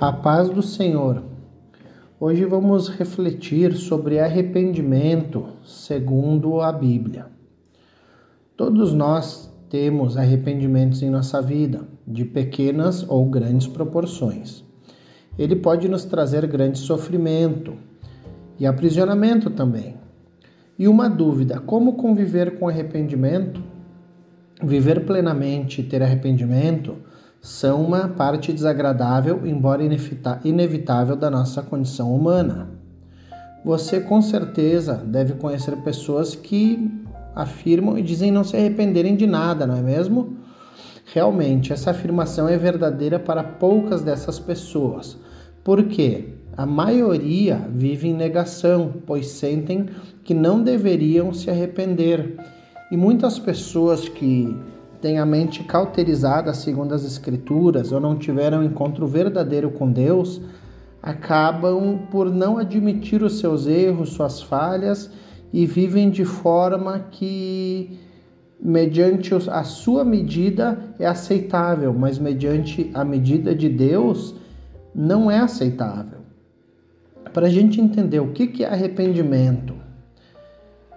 A paz do Senhor. Hoje vamos refletir sobre arrependimento segundo a Bíblia. Todos nós temos arrependimentos em nossa vida, de pequenas ou grandes proporções. Ele pode nos trazer grande sofrimento e aprisionamento também. E uma dúvida: como conviver com arrependimento? Viver plenamente e ter arrependimento são uma parte desagradável, embora inevitável, da nossa condição humana. Você com certeza deve conhecer pessoas que afirmam e dizem não se arrependerem de nada, não é mesmo? Realmente, essa afirmação é verdadeira para poucas dessas pessoas. Por quê? A maioria vive em negação, pois sentem que não deveriam se arrepender. E muitas pessoas que têm a mente cauterizada segundo as Escrituras ou não tiveram um encontro verdadeiro com Deus, acabam por não admitir os seus erros, suas falhas e vivem de forma que, mediante a sua medida, é aceitável, mas mediante a medida de Deus, não é aceitável. Para a gente entender o que é arrependimento,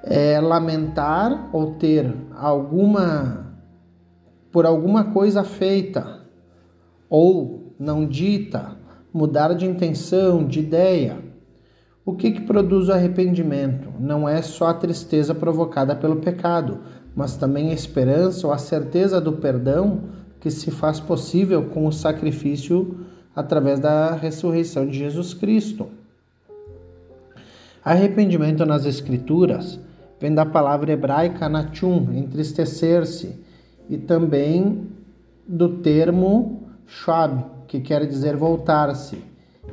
é lamentar ou ter alguma por alguma coisa feita ou não dita, mudar de intenção, de ideia. O que, que produz o arrependimento? Não é só a tristeza provocada pelo pecado, mas também a esperança ou a certeza do perdão que se faz possível com o sacrifício através da ressurreição de Jesus Cristo. Arrependimento nas Escrituras vem da palavra hebraica nachum, entristecer-se, e também do termo shab, que quer dizer voltar-se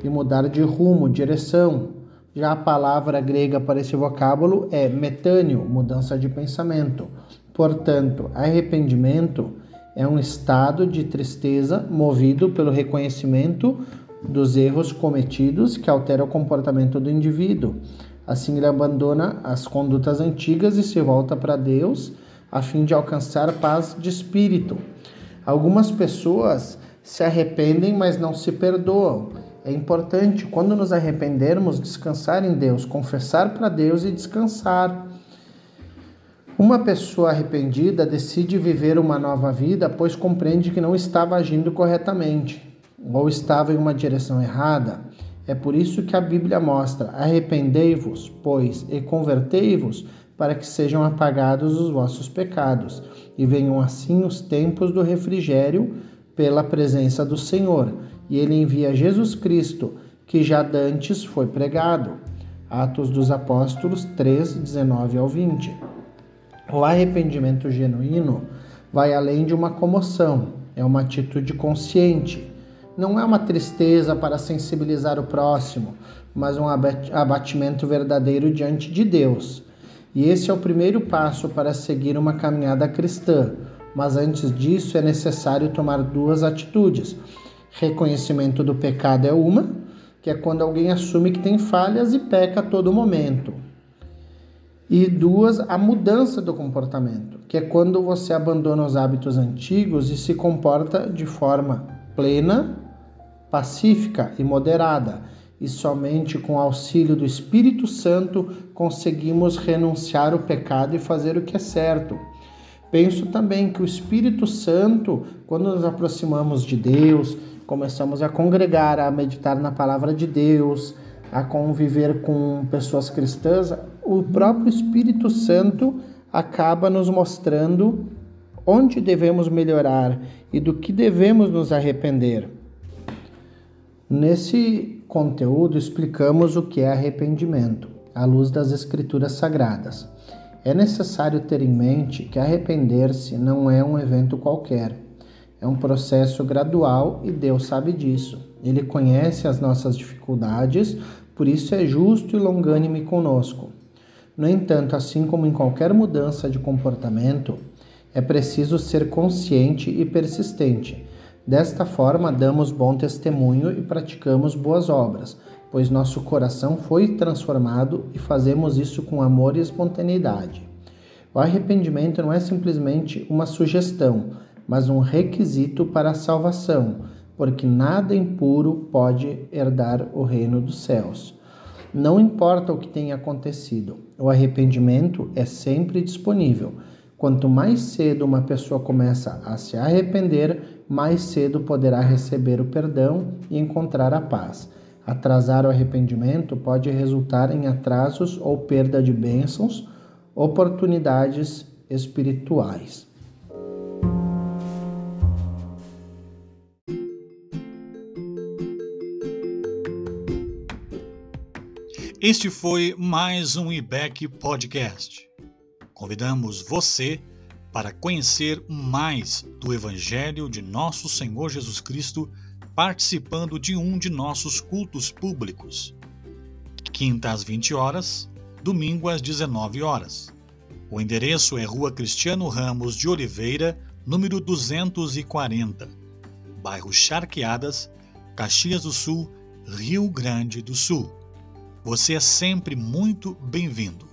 e mudar de rumo, direção. Já a palavra grega para esse vocábulo é metâneo, mudança de pensamento. Portanto, arrependimento é um estado de tristeza movido pelo reconhecimento dos erros cometidos que altera o comportamento do indivíduo. Assim, ele abandona as condutas antigas e se volta para Deus a fim de alcançar paz de espírito. Algumas pessoas se arrependem, mas não se perdoam. É importante, quando nos arrependermos, descansar em Deus, confessar para Deus e descansar. Uma pessoa arrependida decide viver uma nova vida, pois compreende que não estava agindo corretamente ou estava em uma direção errada. É por isso que a Bíblia mostra: arrependei-vos, pois, e convertei-vos para que sejam apagados os vossos pecados, e venham assim os tempos do refrigério pela presença do Senhor. E ele envia Jesus Cristo, que já dantes foi pregado. Atos dos Apóstolos 3, 19 ao 20. O arrependimento genuíno vai além de uma comoção, é uma atitude consciente. Não é uma tristeza para sensibilizar o próximo, mas um abatimento verdadeiro diante de Deus e esse é o primeiro passo para seguir uma caminhada cristã. Mas antes disso é necessário tomar duas atitudes. Reconhecimento do pecado é uma, que é quando alguém assume que tem falhas e peca a todo momento. E duas, a mudança do comportamento, que é quando você abandona os hábitos antigos e se comporta de forma plena, pacífica e moderada e somente com auxílio do Espírito Santo conseguimos renunciar o pecado e fazer o que é certo. Penso também que o Espírito Santo, quando nos aproximamos de Deus, começamos a congregar, a meditar na palavra de Deus, a conviver com pessoas cristãs, o próprio Espírito Santo acaba nos mostrando onde devemos melhorar e do que devemos nos arrepender. Nesse conteúdo, explicamos o que é arrependimento, à luz das Escrituras Sagradas. É necessário ter em mente que arrepender-se não é um evento qualquer. É um processo gradual e Deus sabe disso. Ele conhece as nossas dificuldades, por isso é justo e longânime conosco. No entanto, assim como em qualquer mudança de comportamento, é preciso ser consciente e persistente Desta forma, damos bom testemunho e praticamos boas obras, pois nosso coração foi transformado e fazemos isso com amor e espontaneidade. O arrependimento não é simplesmente uma sugestão, mas um requisito para a salvação, porque nada impuro pode herdar o reino dos céus. Não importa o que tenha acontecido, o arrependimento é sempre disponível. Quanto mais cedo uma pessoa começa a se arrepender, mais cedo poderá receber o perdão e encontrar a paz. Atrasar o arrependimento pode resultar em atrasos ou perda de bênçãos, oportunidades espirituais. Este foi mais um IBEC Podcast. Convidamos você para conhecer mais do Evangelho de Nosso Senhor Jesus Cristo participando de um de nossos cultos públicos. Quinta às 20 horas, domingo às 19 horas. O endereço é Rua Cristiano Ramos de Oliveira, número 240, bairro Charqueadas, Caxias do Sul, Rio Grande do Sul. Você é sempre muito bem-vindo.